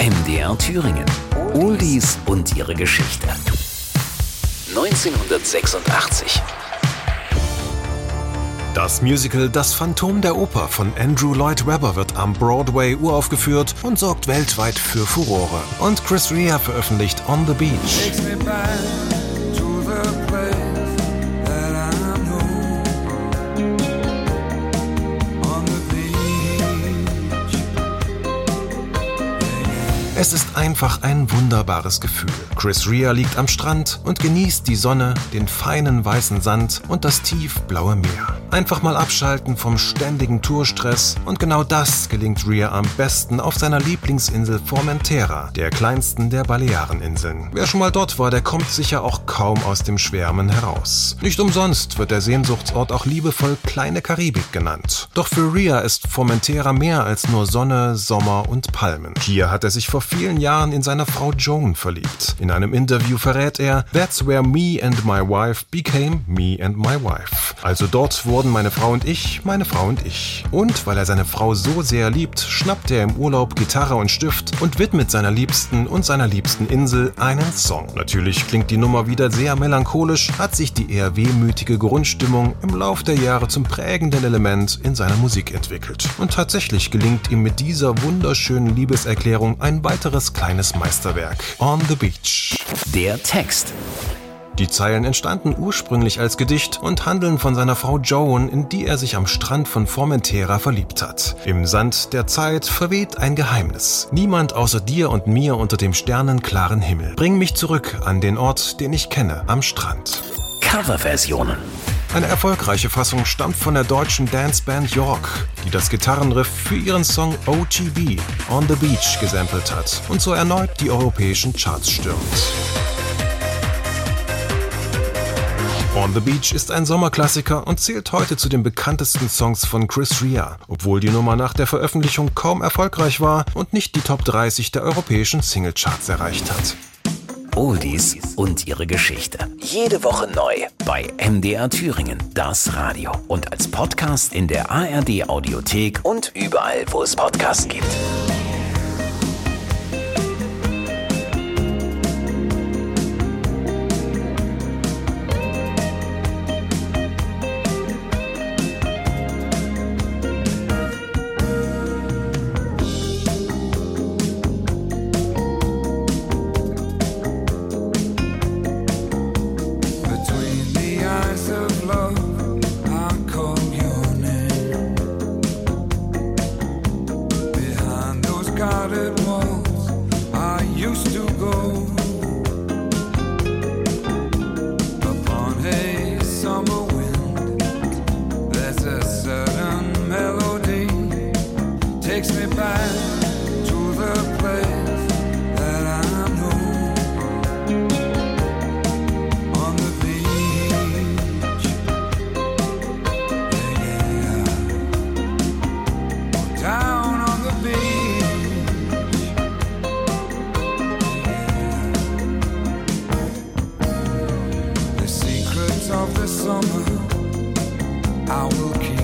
MDR Thüringen. Oldies und ihre Geschichte. 1986. Das Musical Das Phantom der Oper von Andrew Lloyd Webber wird am Broadway uraufgeführt und sorgt weltweit für Furore. Und Chris Rea veröffentlicht On the Beach. Einfach ein wunderbares Gefühl. Chris Rea liegt am Strand und genießt die Sonne, den feinen weißen Sand und das tiefblaue Meer. Einfach mal abschalten vom ständigen Tourstress und genau das gelingt Rea am besten auf seiner Lieblingsinsel Formentera, der kleinsten der Baleareninseln. Wer schon mal dort war, der kommt sicher auch kaum aus dem Schwärmen heraus. Nicht umsonst wird der Sehnsuchtsort auch liebevoll Kleine Karibik genannt. Doch für Rea ist Formentera mehr als nur Sonne, Sommer und Palmen. Hier hat er sich vor vielen Jahren in seine Frau Joan verliebt. In einem Interview verrät er, That's where me and my wife became me and my wife. Also dort wurde wurden meine Frau und ich meine Frau und ich. Und weil er seine Frau so sehr liebt, schnappt er im Urlaub Gitarre und Stift und widmet seiner Liebsten und seiner liebsten Insel einen Song. Natürlich klingt die Nummer wieder sehr melancholisch, hat sich die eher wehmütige Grundstimmung im Lauf der Jahre zum prägenden Element in seiner Musik entwickelt. Und tatsächlich gelingt ihm mit dieser wunderschönen Liebeserklärung ein weiteres kleines Meisterwerk. On the Beach. Der Text. Die Zeilen entstanden ursprünglich als Gedicht und handeln von seiner Frau Joan, in die er sich am Strand von Formentera verliebt hat. Im Sand der Zeit verweht ein Geheimnis. Niemand außer dir und mir unter dem sternenklaren Himmel. Bring mich zurück an den Ort, den ich kenne, am Strand. Coverversionen. Eine erfolgreiche Fassung stammt von der deutschen Danceband York, die das Gitarrenriff für ihren Song OGB On the Beach gesampelt hat und so erneut die europäischen Charts stürmt. On the Beach ist ein Sommerklassiker und zählt heute zu den bekanntesten Songs von Chris Rea, obwohl die Nummer nach der Veröffentlichung kaum erfolgreich war und nicht die Top 30 der europäischen Singlecharts erreicht hat. Oldies und ihre Geschichte. Jede Woche neu bei MDR Thüringen, das Radio und als Podcast in der ARD Audiothek und überall, wo es Podcasts gibt. I will keep.